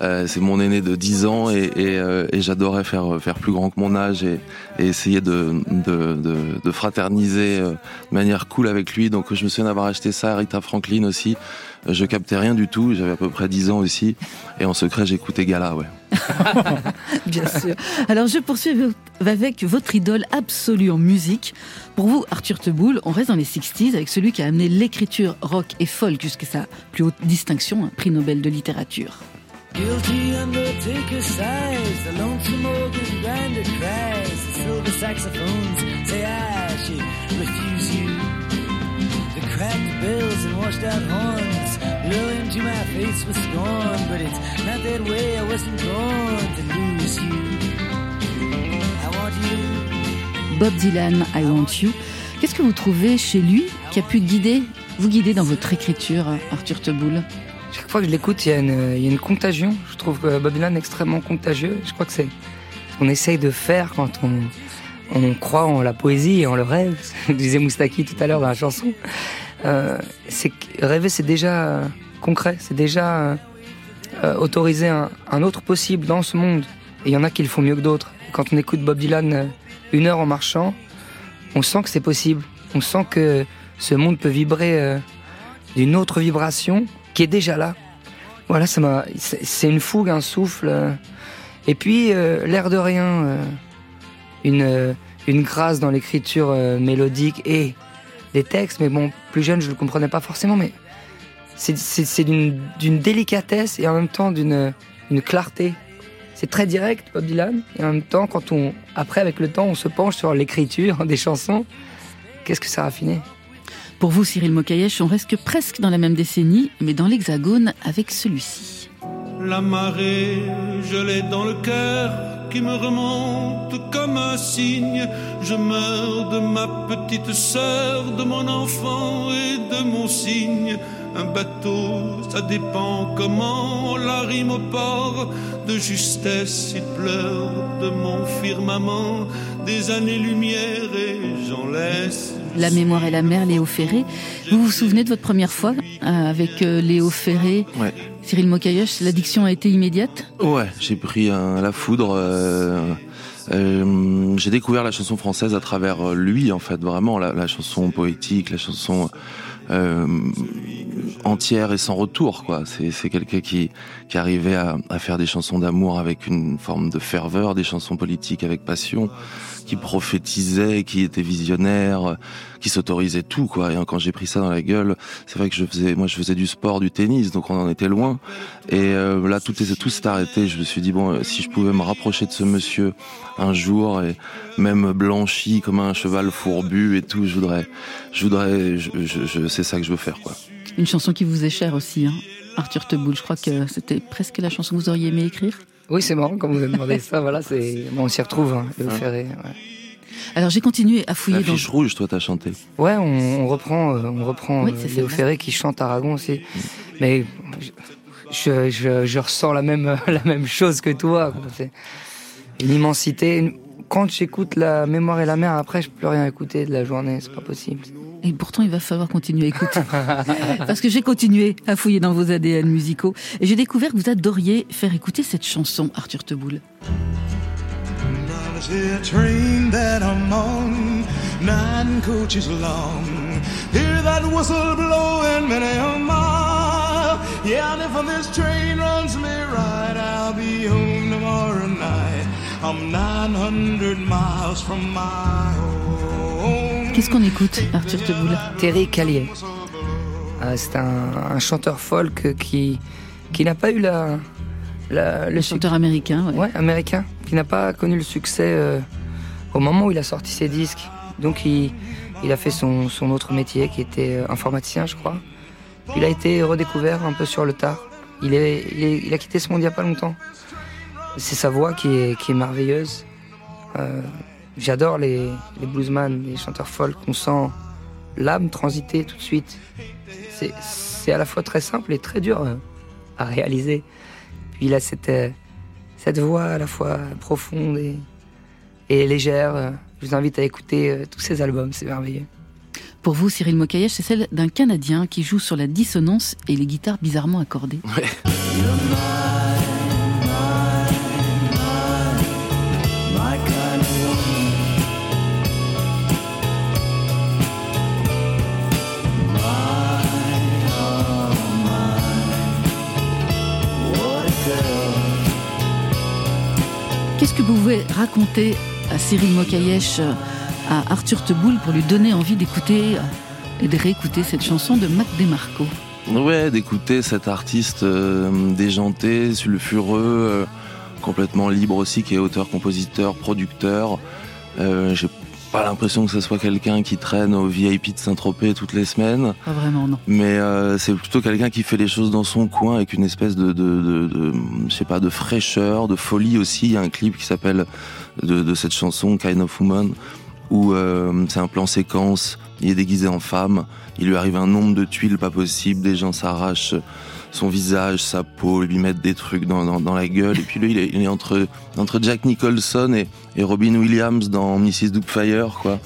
Euh, c'est mon aîné de 10 ans et, et, euh, et j'adorais faire faire plus grand que mon âge et, et essayer de, de, de, de fraterniser euh, de manière cool avec lui. Donc je me souviens d'avoir acheté ça à Rita Franklin aussi. Je captais rien du tout, j'avais à peu près 10 ans aussi et en secret j'écoutais Gala, ouais. *laughs* Bien sûr. Alors je poursuis avec votre idole absolue en musique. Pour vous, Arthur Teboul, on reste dans les 60s avec celui qui a amené l'écriture rock et folk jusqu'à sa plus haute distinction, un prix Nobel de littérature. Guilty undertaker sighs, the lonesome organ grinder cries, the silver saxophones say I should refuse you. The cracked bells and washed out horns blow into my face with scorn, but it's not that way. I wasn't born to lose you. I want you. Bob Dylan, I Want You. Qu'est-ce que vous trouvez chez lui qui a pu guider, vous guider dans votre écriture, Arthur Teboul? Chaque fois que je l'écoute, il y, a une- il y a une contagion. Je trouve Bob Dylan extrêmement contagieux. Je crois que c'est ce qu'on essaye de faire quand on, on croit en la poésie et en le rêve. *laughs* disait Moustaki tout à l'heure dans la chanson. Euh, c'est rêver, c'est déjà euh, concret. C'est déjà euh, autoriser un, autre possible dans ce monde. Et il y en a qui le font mieux que d'autres. Quand on écoute Bob Dylan une heure en marchant, on sent que c'est possible. On sent que ce monde peut vibrer d'une autre vibration qui est déjà là. Voilà, ça m'a. C'est une fougue, un souffle. Et puis, l'air de rien, une, une grâce dans l'écriture mélodique et des textes. Mais bon, plus jeune, je ne le comprenais pas forcément, mais c'est- d'une délicatesse et en même temps d'une une clarté. C'est très direct, Bob Dylan. Et en même temps, quand on, après, avec le temps, on se penche sur l'écriture *laughs* des chansons, qu'est-ce que ça a raffiné Pour vous, Cyril Mokayesh, on reste que presque dans la même décennie, mais dans l'hexagone avec celui-ci. La marée, je l'ai dans le cœur qui me remonte comme un signe. Je meurs de ma petite sœur, de mon enfant et de mon cygne. Un bateau, ça dépend comment on la rime au port. De justesse, il pleure de mon firmament. Des années-lumière et j'en laisse. La mémoire et la mer, Léo Ferré. Vous vous souvenez de votre première fois euh, avec euh, Léo Ferré? Ouais. Cyril Mokayesh, l'addiction a été immédiate? Ouais, j'ai pris un, la foudre. euh, euh, j'ai découvert la chanson française à travers lui, en fait, vraiment la, la chanson poétique, la chanson euh, entière et sans retour quoi. C'est c'est quelqu'un qui qui arrivait à, à faire des chansons d'amour avec une forme de ferveur, des chansons politiques avec passion, qui prophétisait, qui était visionnaire, qui s'autorisait tout quoi. Et quand j'ai pris ça dans la gueule, c'est vrai que je faisais moi je faisais du sport, du tennis, donc on en était loin. Et euh, là tout est tout s'est arrêté. Je me suis dit bon si je pouvais me rapprocher de ce monsieur un jour et même blanchi comme un cheval fourbu et tout, je voudrais je voudrais je, je, je c'est ça que je veux faire quoi. Une chanson qui vous est chère aussi, hein. Arthur Teboul. Je crois que c'était presque la chanson que vous auriez aimé écrire. Oui, c'est marrant quand vous avez demandé ça. Voilà, c'est *laughs* bon, on s'y retrouve. Hein, Léo Ferré, ouais. Alors j'ai continué à fouiller La dans. fiche rouge, toi t'as chanté. Ouais, on, on reprend, euh, on reprend Oui, euh, c'est Léo vrai. Ferré qui chante Aragon aussi. Mais je, je, je ressens la même, *laughs* la même chose que toi. une immensité. Une- Quand j'écoute la mémoire et la mer, après, je peux plus rien écouter de la journée. C'est pas possible. Et pourtant, il va falloir continuer à écouter. *laughs* Parce que j'ai continué à fouiller dans vos ADN musicaux. Et j'ai découvert que vous adoriez faire écouter cette chanson, Arthur Teboul. Yeah, and if this train runs me right, I'll be home tomorrow night. I'm 900 miles from my home. Qu'est-ce qu'on écoute, Arthur Teboul Terry Callier. Euh, c'est un, un chanteur folk qui, qui n'a pas eu la, la- le chanteur américain, ouais. Ouais, américain, qui n'a pas connu le succès euh, au moment où il a sorti ses disques. Donc il, il a fait son, son autre métier qui était euh, informaticien, je crois. Il a été redécouvert un peu sur le tard. Il, est, il, est- il a quitté ce monde il n'y a pas longtemps. C'est sa voix qui est, qui est merveilleuse. Euh, J'adore les, les bluesman, les chanteurs folk. On sent l'âme transiter tout de suite. C'est- C'est à la fois très simple et très dur euh, à réaliser. Puis il a cette, euh, cette voix à la fois profonde et, et légère. Je vous invite à écouter tous ses albums, c'est merveilleux. Pour vous, Cyril Mokayesh, c'est celle d'un Canadien qui joue sur la dissonance et les guitares bizarrement accordées. Que vous pouvez raconter à Cyril Mokayesh, à Arthur Teboul, pour lui donner envie d'écouter euh, et de réécouter cette chanson de Mac DeMarco Ouais, d'écouter cet artiste euh, déjanté, sulfureux, euh, complètement libre aussi, qui est auteur, compositeur, producteur. Euh, pas l'impression que ce soit quelqu'un qui traîne au VIP de Saint-Tropez toutes les semaines, Pas vraiment, non. mais euh, c'est plutôt quelqu'un qui fait les choses dans son coin avec une espèce de, de, de, de je sais pas, de fraîcheur, de folie aussi. Il y a un clip qui s'appelle de, de cette chanson Kind of Woman où euh, c'est un plan séquence. Il est déguisé en femme. Il lui arrive un nombre de tuiles pas possible. Des gens s'arrachent son visage, sa peau, lui mettent des trucs dans, la gueule. Et puis lui, il est, entre, Jack Nicholson et, Robin Williams dans Mrs. Doubtfire, quoi.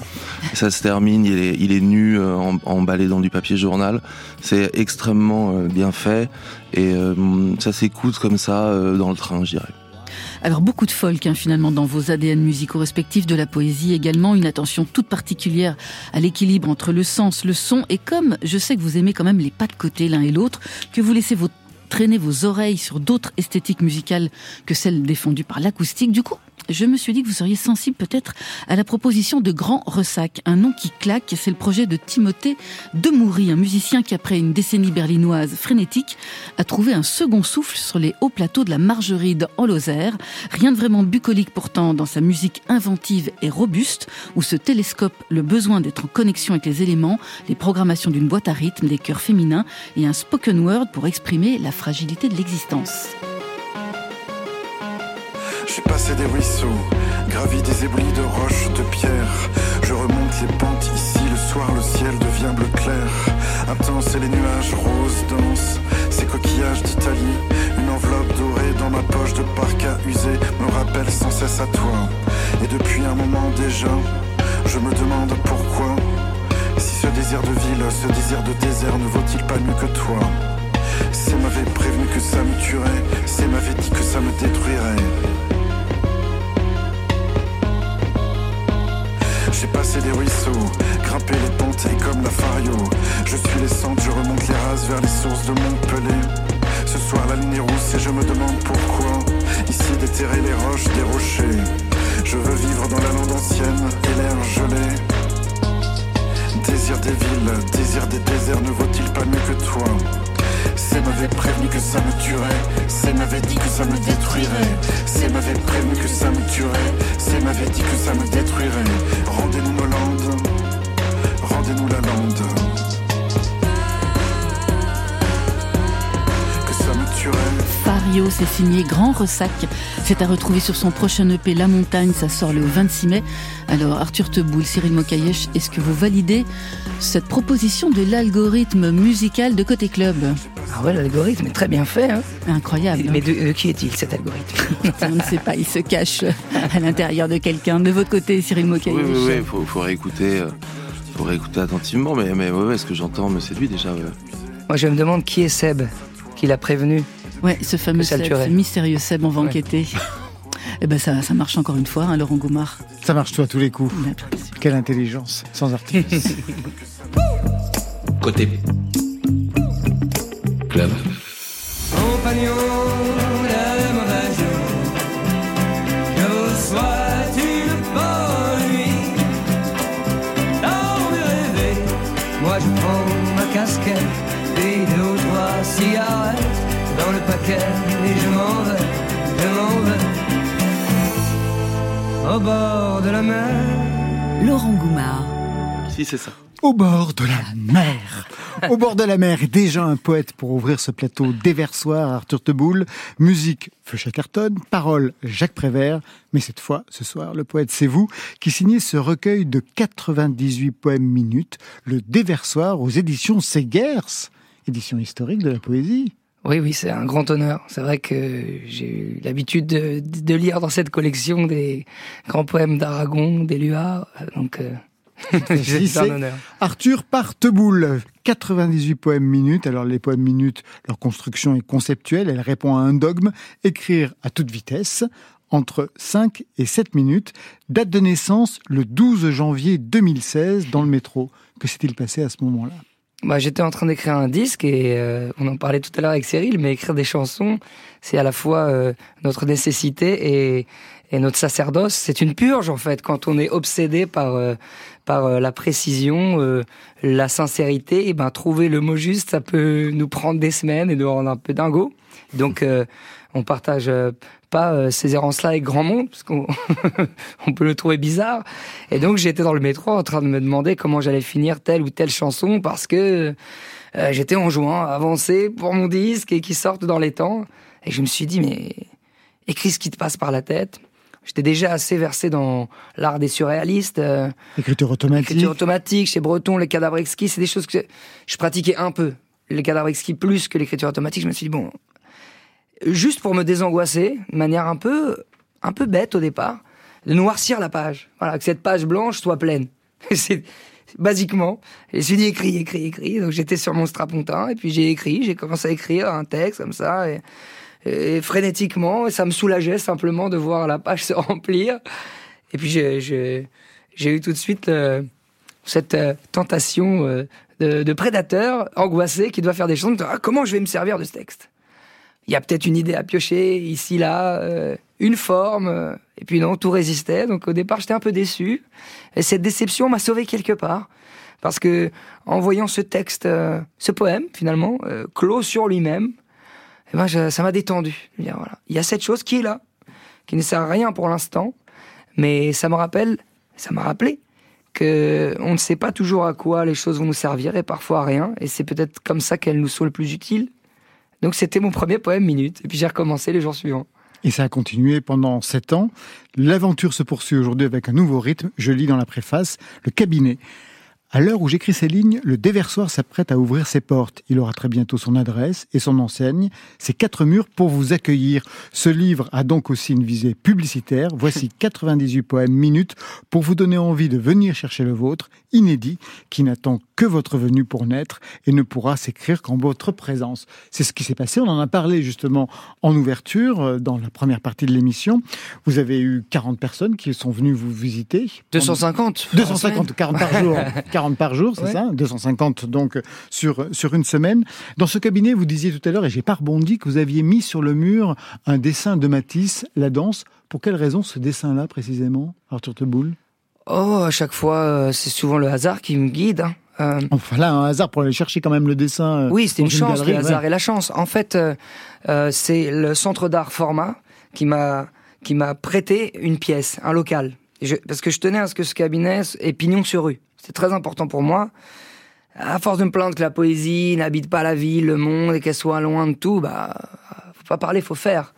Ça se termine, il est, nu, euh, emballé dans du papier journal. C'est extrêmement euh, bien fait. Et euh, ça s'écoute comme ça dans le train, je dirais. Alors beaucoup de folk hein, finalement dans vos ADN musicaux respectifs, de la poésie également, une attention toute particulière à l'équilibre entre le sens, le son, et comme je sais que vous aimez quand même les pas de côté l'un et l'autre, que vous laissez vos, traîner vos oreilles sur d'autres esthétiques musicales que celles défendues par l'acoustique, du coup je me suis dit que vous seriez sensible peut-être à la proposition de Grand Ressac, un nom qui claque, c'est le projet de Timothée Demoury, un musicien qui après une décennie berlinoise frénétique a trouvé un second souffle sur les hauts plateaux de la Margeride en Lozère. Rien de vraiment bucolique pourtant dans sa musique inventive et robuste, où se télescope le besoin d'être en connexion avec les éléments, les programmations d'une boîte à rythme, des chœurs féminins et un spoken word pour exprimer la fragilité de l'existence. Suis passé des ruisseaux, gravi des éboulis de roches, de pierres. Je remonte les pentes ici, le soir le ciel devient bleu clair. Intense et les nuages roses dansent, ces coquillages d'Italie. Une enveloppe dorée dans ma poche de parka usé me rappelle sans cesse à toi. Et depuis un moment déjà, je me demande pourquoi. Si ce désir de ville, ce désir de désert ne vaut-il pas mieux que toi? C'est m'avait prévenu que ça me tuerait, c'est m'avait dit que ça me détruirait. J'ai passé des ruisseaux, grimpé les et comme la fario. Je suis les centres, je remonte les rases vers les sources de Montpellier. Ce soir la ligne est rousse et je me demande pourquoi. Ici déterrer les roches, des rochers. Je veux vivre dans la lande ancienne et l'air gelé. Désir des villes, désir des déserts, ne vaut-il pas mieux que toi? C'est m'avait prévenu que ça me tuerait, c'est m'avait dit que ça me détruirait, c'est m'avait prévenu que ça me tuerait, c'est m'avait dit que ça me détruirait. Rendez-nous nos landes, rendez-nous la lande. Que ça me tuerait. Fario, c'est signé Grand Ressac. C'est à retrouver sur son prochain EP La Montagne, ça sort le 26 mai. Alors Arthur Teboul, Cyril Mokayesh, est-ce que vous validez cette proposition de l'algorithme musical de Côté Club? Ah ouais, l'algorithme est très bien fait. Hein. Incroyable. Mais de, de qui est-il cet algorithme? *laughs* On ne sait pas, il se cache à l'intérieur de quelqu'un. De votre côté, Cyril Mokayesh Oui, oui, oui, faut, faut réécouter, euh, faut réécouter attentivement, mais, mais ouais, ouais, ce que j'entends me séduit déjà. ouais. Moi, je me demande qui est Seb, qui l'a prévenu. Ouais, ce fameux Que Seb, ce mystérieux Seb, on va Ouais. enquêter. Eh ben ça, ça marche encore une fois, hein, Laurent Goumard. Ça marche toi à tous les coups. Quelle intelligence, sans artifice. *laughs* Côté club. Compagnon de jour, je vous souhaite une bonne nuit. Dans mes rêver, moi je prends ma casquette, puis deux ou trois cigarettes dans le paquet, et je m'en vais, je m'en vais. Au bord de la mer. Laurent Goumard. Si, c'est ça. Au bord de la mer. Au bord de la mer, et déjà un poète pour ouvrir ce plateau déversoir, Arthur Teboul. Musique, Feu Chacarton. Parole, Jacques Prévert. Mais cette fois, ce soir, le poète, c'est vous, qui signez ce recueil de 98 poèmes minutes, le déversoir aux éditions Segers. Édition historique de la poésie. Oui, oui, c'est un grand honneur. C'est vrai que j'ai eu l'habitude de, de lire dans cette collection des grands poèmes d'Aragon, d'Éluard. Donc, euh, *laughs* *laughs* c'est un honneur. Arthur Parteboul, 98 poèmes minutes. Alors les poèmes minutes, leur construction est conceptuelle, elle répond à un dogme, écrire à toute vitesse, entre 5 et 7 minutes. Date de naissance, le 12 janvier 2016, dans le métro. Que s'est-il passé à ce moment-là? Bah, j'étais en train d'écrire un disque et euh, on en parlait tout à l'heure avec Cyril, mais écrire des chansons, c'est à la fois euh, notre nécessité et, et notre sacerdoce. C'est une purge en fait quand on est obsédé par euh, par euh, la précision, euh, la sincérité. Et ben trouver le mot juste, ça peut nous prendre des semaines et nous rendre un peu dingo. Donc euh, on partage euh, pas euh, ces errances-là avec grand monde parce qu'on *laughs* on peut le trouver bizarre. Et donc j'étais dans le métro en train de me demander comment j'allais finir telle ou telle chanson parce que euh, j'étais en juin, avancé pour mon disque et qui sorte dans les temps. Et je me suis dit mais écris ce qui te passe par la tête. J'étais déjà assez versé dans l'art des surréalistes. euh, Écriture automatique. Écriture automatique, chez Breton, les cadavres exquis, c'est des choses que je pratiquais un peu. Les cadavres exquis plus que l'écriture automatique, je me suis dit, bon, juste pour me désangoisser, de manière un peu, un peu bête au départ, de noircir la page. Voilà, que cette page blanche soit pleine. *laughs* c'est basiquement. Et je me suis dit, écris, écris, écris. Donc j'étais sur mon strapontin, et puis j'ai écrit, j'ai commencé à écrire un texte comme ça, et, frénétiquement, et ça me soulageait simplement de voir la page *laughs* se remplir. Et puis j'ai- eu tout de suite le- cette euh, tentation euh, de, de prédateur angoissé qui doit faire des choses. Ah, comment je vais me servir de ce texte? Il y a peut-être une idée à piocher ici, là, euh, une forme. euh, et puis non, tout résistait. Donc au départ, j'étais un peu déçu. Et cette déception m'a sauvé quelque part. Parce que en voyant ce texte, euh, ce poème, finalement, clos sur lui-même, eh ben, ça m'a détendu. Il y a cette chose qui est là, qui ne sert à rien pour l'instant, mais ça me rappelle, ça m'a rappelé que on ne sait pas toujours à quoi les choses vont nous servir et parfois à rien, et c'est peut-être comme ça qu'elles nous sont le plus utiles. Donc c'était mon premier poème minute, et puis j'ai recommencé les jours suivants. Et ça a continué pendant sept ans. L'aventure se poursuit aujourd'hui avec un nouveau rythme. Je lis dans la préface le cabinet. À l'heure où j'écris ces lignes, le déversoir s'apprête à ouvrir ses portes. Il aura très bientôt son adresse et son enseigne, ses quatre murs pour vous accueillir. Ce livre a donc aussi une visée publicitaire. Voici *laughs* 98 poèmes minutes pour vous donner envie de venir chercher le vôtre, inédit, qui n'attend que votre venue pour naître et ne pourra s'écrire qu'en votre présence. C'est ce qui s'est passé. On en a parlé justement en ouverture, euh, dans la première partie de l'émission. Vous avez eu 40 personnes qui sont venues vous visiter. 250. 250, 40 par *laughs* jour. *laughs* 40 par jour, c'est Ouais. ça 250 donc sur, sur une semaine. Dans ce cabinet, vous disiez tout à l'heure, et j'ai pas rebondi, que vous aviez mis sur le mur un dessin de Matisse, la danse. Pour quelle raison ce dessin-là précisément, Arthur Teboul? Oh, à chaque fois, euh, c'est souvent le hasard qui me guide. hein. Euh, Enfin là, un hasard pour aller chercher quand même le dessin. euh, Oui, c'était une chance, galerie, le hasard et la chance. En fait, euh, c'est le centre d'art Format qui m'a qui m'a prêté une pièce, un local. Je- parce que je tenais à ce que ce cabinet ait pignon sur rue. C'était très important pour moi. À force de me plaindre que la poésie n'habite pas la ville, le monde et qu'elle soit loin de tout, bah faut pas parler, faut faire.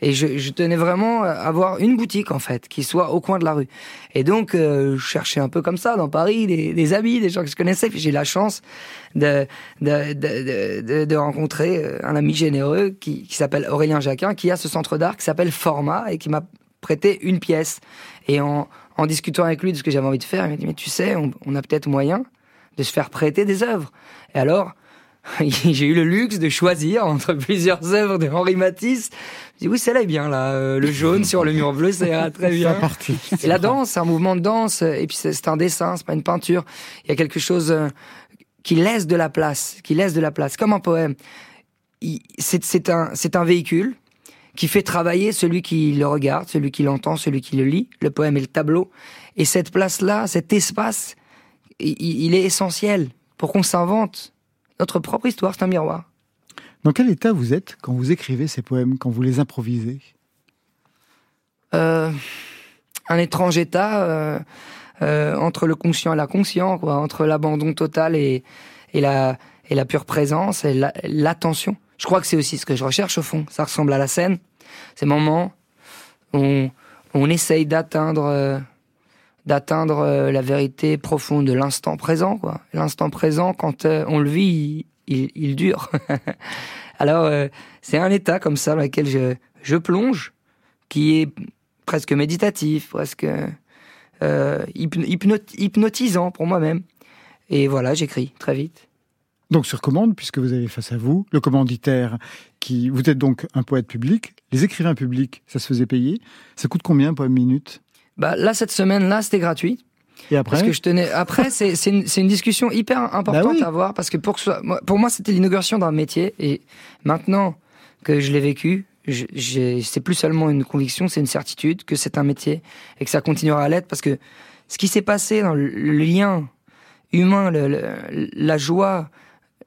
Et je, tenais vraiment à avoir une boutique en fait qui soit au coin de la rue. Et donc euh, je cherchais un peu comme ça dans Paris des, amis, des gens que je connaissais. Puis j'ai la chance de rencontrer euh, un ami généreux qui, qui s'appelle Aurélien Jacquin, qui a ce centre d'art qui s'appelle Format et qui m'a prêté une pièce. Et en, en discutant avec lui de ce que j'avais envie de faire, il m'a dit mais tu sais, on, on a peut-être moyen de se faire prêter des œuvres. Et alors *laughs* j'ai eu le luxe de choisir entre *laughs* plusieurs œuvres de Henri Matisse. Je dis oui, celle-là est bien là, euh, le jaune sur le mur bleu, ira *laughs* très bien. C'est parti. Et la danse, c'est un mouvement de danse, et puis c'est c'est un dessin, c'est pas une peinture. Il y a quelque chose euh, qui laisse de la place, qui laisse de la place, comme un poème. C'est c'est un, c'est un véhicule qui fait travailler celui qui le regarde, celui qui l'entend, celui qui le lit. Le poème est le tableau. Et cette place-là, cet espace, il, est essentiel pour qu'on s'invente notre propre histoire. C'est un miroir. Dans quel état vous êtes quand vous écrivez ces poèmes, quand vous les improvisez? Euh, un étrange état euh, euh, entre le conscient et l'inconscient, quoi, entre l'abandon total et, et, la, et la pure présence et la- l'attention. Je crois que c'est aussi ce que je recherche au fond. Ça ressemble à la scène. Ces moments où on, on essaye d'atteindre euh, d'atteindre euh, la vérité profonde de l'instant présent. quoi. L'instant présent, quand euh, on le vit, il, il, dure. *laughs* Alors, c'est un état comme ça dans lequel je, je plonge, qui est presque méditatif, presque hypno- hypnot- hypnotisant pour moi-même. Et voilà, j'écris très vite. Donc sur commande, puisque vous avez face à vous le commanditaire, qui vous êtes donc un poète public. Les écrivains publics, ça se faisait payer. Ça coûte combien poème minute? Bah, là, cette semaine-là, c'était gratuit. Et après? Parce que je tenais. Après, c'est une, une discussion hyper importante Bah oui. à avoir parce que pour que soit, pour moi, c'était l'inauguration d'un métier et maintenant que je l'ai vécu, c'est plus seulement une conviction, c'est une certitude que c'est un métier et que ça continuera à l'être parce que ce qui s'est passé dans le, le lien humain, le- le- la joie,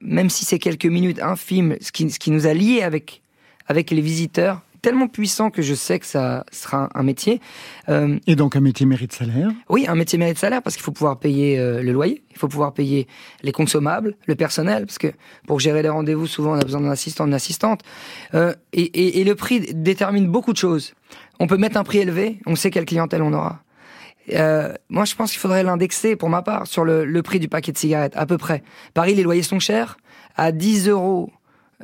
même si c'est quelques minutes infimes, ce qui, ce qui nous a liés avec avec les visiteurs, tellement puissant que je sais que ça sera un, métier. Euh, Et donc un métier mérite salaire. oui, un métier mérite salaire parce qu'il faut pouvoir payer euh, le loyer, il faut pouvoir payer les consommables, le personnel, parce que pour gérer les rendez-vous, souvent on a besoin d'un assistant, d'une assistante. Euh, et, et- et le prix détermine beaucoup de choses. On peut mettre un prix élevé, on sait quelle clientèle on aura. Euh, moi, je pense qu'il faudrait l'indexer, pour ma part, sur le, prix du paquet de cigarettes, à peu près. Paris, les loyers sont chers. À 10 euros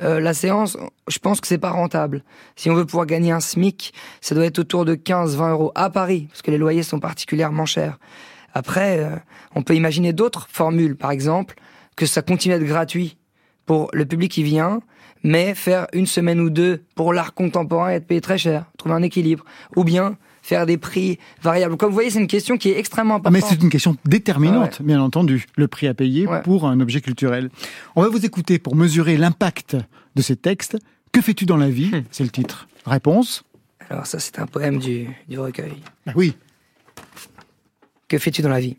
euh, la séance, je pense que c'est pas rentable. Si on veut pouvoir gagner un SMIC, ça doit être autour de 15-20 euros à Paris, parce que les loyers sont particulièrement chers. Après, euh, on peut imaginer d'autres formules, par exemple, que ça continue à être gratuit pour le public qui vient, mais faire une semaine ou deux pour l'art contemporain et être payé très cher, trouver un équilibre. Ou bien faire des prix variables. Comme vous voyez, c'est une question qui est extrêmement Ah, mais importante. c'est une question déterminante, bien entendu, le prix à payer pour un objet culturel. On va vous écouter pour mesurer l'impact de ces textes. Que fais-tu dans la vie C'est le titre. Réponse Alors ça, c'est un poème du, du recueil. Ah oui. Que fais-tu dans la vie?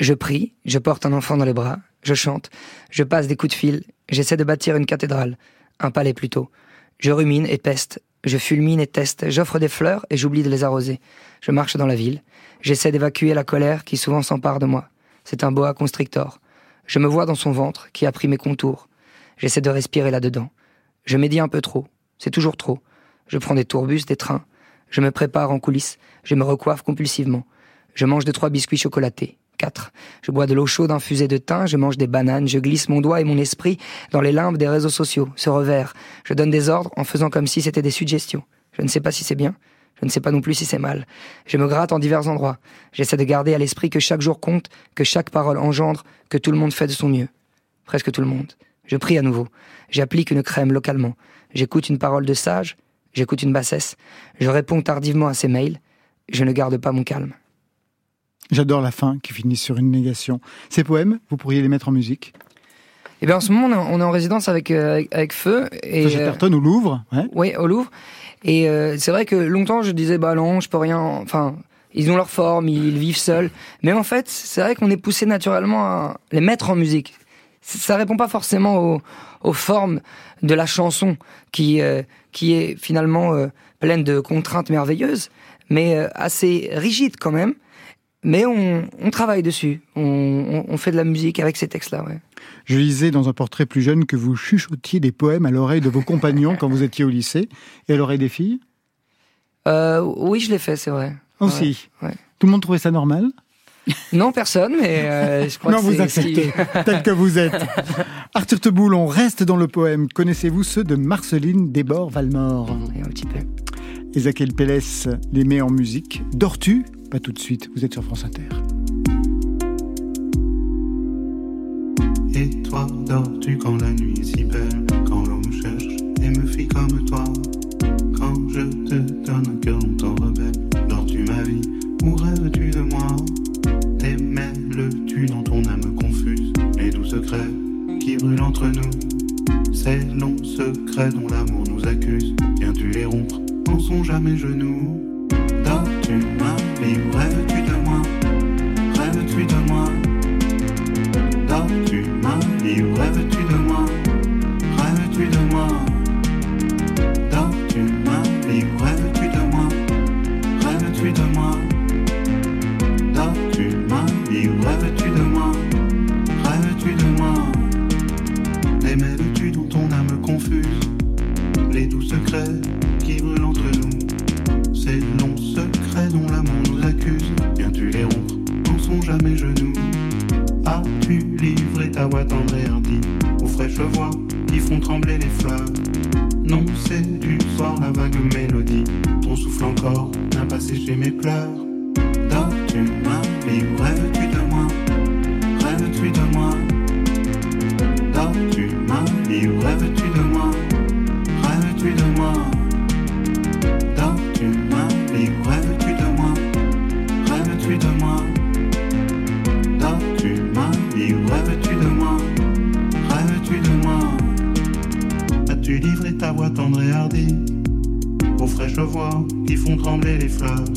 Je prie, je porte un enfant dans les bras, je chante, je passe des coups de fil, j'essaie de bâtir une cathédrale, un palais plutôt. Je rumine et peste, je fulmine et teste, j'offre des fleurs et j'oublie de les arroser. Je marche dans la ville, j'essaie d'évacuer la colère qui souvent s'empare de moi. C'est un boa constrictor. Je me vois dans son ventre qui a pris mes contours. J'essaie de respirer là-dedans. Je médis un peu trop, c'est toujours trop. Je prends des tourbus, des trains. Je me prépare en coulisses, je me recoiffe compulsivement. Je mange deux trois biscuits chocolatés. 4. Je bois de l'eau chaude infusée de thym, je mange des bananes, je glisse mon doigt et mon esprit dans les limbes des réseaux sociaux, ce revers. Je donne des ordres en faisant comme si c'était des suggestions. Je ne sais pas si c'est bien, je ne sais pas non plus si c'est mal. Je me gratte en divers endroits. J'essaie de garder à l'esprit que chaque jour compte, que chaque parole engendre, que tout le monde fait de son mieux. Presque tout le monde. Je prie à nouveau. J'applique une crème localement. J'écoute une parole de sage, j'écoute une bassesse. Je réponds tardivement à ses mails. Je ne garde pas mon calme. J'adore la fin qui finit sur une négation. Ces poèmes, vous pourriez les mettre en musique Eh bien, en ce moment, on est en- résidence avec, euh, avec, avec Feu. Et, Chatterton au Louvre. ouais. Oui, au Louvre. Et euh, c'est vrai que longtemps, je disais, bah non, je peux rien. Enfin, ils ont leur forme, ils vivent seuls. Mais en fait, c'est vrai qu'on est poussé naturellement à les mettre en musique. Ça répond pas forcément aux, aux formes de la chanson, qui, euh, qui est finalement euh, pleine de contraintes merveilleuses, mais euh, assez rigide quand même. Mais on, on travaille dessus. On, on, on fait de la musique avec ces textes-là, ouais. Je lisais dans un portrait plus jeune que vous chuchotiez des poèmes à l'oreille de vos compagnons quand vous étiez au lycée et à l'oreille des filles? Euh, oui, je l'ai fait, c'est vrai. aussi. Ouais. Tout le monde trouvait ça normal? Non, personne, mais euh, je crois Non, que vous acceptez, *laughs* tel que vous êtes. Arthur Teboul, on reste dans le poème. Connaissez-vous ceux de Marceline Desbordes-Valmore Un petit peu. Ezaquiel Pélès les met en musique. Dors-tu Pas tout de suite, vous êtes sur France Inter. Et toi, dors-tu quand la nuit est si belle Quand l'on me cherche et me fit comme toi. Quand je te donne un cœur longtemps rebelle. Dors-tu ma vie? Ou rêves-tu de moi? Et mêles-tu dans ton âme confuse. Les doux secrets qui brûlent entre nous. Ces longs secrets dont l'amour nous accuse. Viens-tu les rompre? En songe à mes genoux. Dors-tu ma rêves-tu de moi? Rêves-tu de moi? Dors-tu ma vie rêves-tu de moi? Rêves-tu de moi? Dors-tu ma vie rêves-tu de moi? Rêves-tu de moi? Dors-tu ma vie rêves-tu de moi? Rêves-tu de moi? Mêles-tu dans ton âme confuse. Les doux secrets qui brûlent entre nous. Ces longs secrets dont l'amour Viens-tu les rompre en songe à mes genoux As-tu livré ta voix tendre et hardie aux fraîches voix qui font trembler les fleurs Non, c'est du soir la vague mélodie. Ton souffle encore n'a pas séché mes pleurs. Dors-tu ma fleurs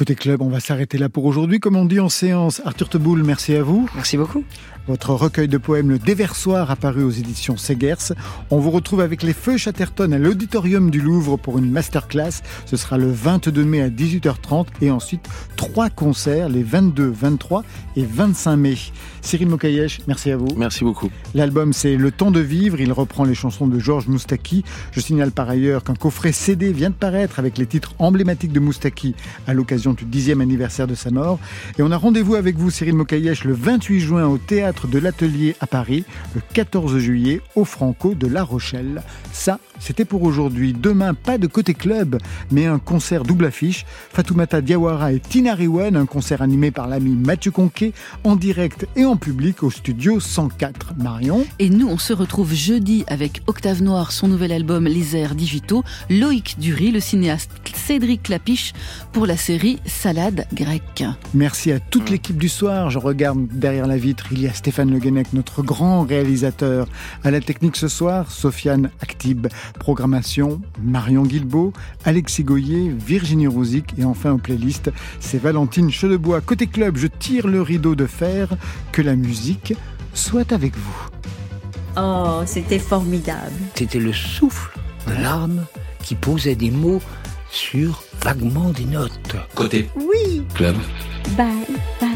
Côté club, on va s'arrêter là pour aujourd'hui. Comme on dit en séance, Arthur Teboul, merci à vous. Merci beaucoup. Votre recueil de poèmes Le Déversoir apparu aux éditions Segers. On vous retrouve avec les Feux Chatterton à l'Auditorium du Louvre pour une masterclass. Ce sera le 22 mai à 18h30 et ensuite trois concerts les 22, 23 et 25 mai. Cyril Mokayesh, merci à vous. Merci beaucoup. L'album c'est Le temps de vivre, il reprend les chansons de Georges Moustaki. Je signale par ailleurs qu'un coffret CD vient de paraître avec les titres emblématiques de Moustaki à l'occasion du dixième anniversaire de sa mort. Et on a rendez-vous avec vous Cyril Mokayesh le 28 juin au théâtre théâtre de l'Atelier à Paris le 14 juillet au Franco de La Rochelle. Ça, c'était pour aujourd'hui. Demain, pas de côté club, mais un concert double affiche. Fatoumata Diawara et Tina Riwen, un concert animé par l'ami Mathieu Conquet, en direct et en public au studio 104. Marion? Et nous, on se retrouve jeudi avec Octave Noir, son nouvel album Les airs digitaux, Loïc Dury, le cinéaste Cédric Lapiche pour la série Salade grecque. Merci à toute l'équipe du soir. Je regarde derrière la vitre, il y a Stéphane Le Guenec, notre grand réalisateur. À la technique ce soir, Sofiane Actib. Programmation, Marion Guilbeault, Alexis Goyer, Virginie Rouzic et enfin aux playlists, c'est Valentine Chedebois. Côté club, je tire le rideau de fer. Que la musique soit avec vous. Oh, c'était formidable. C'était le souffle de l'âme qui posait des mots sur vaguement des notes. Côté Oui. club. Bye, bye.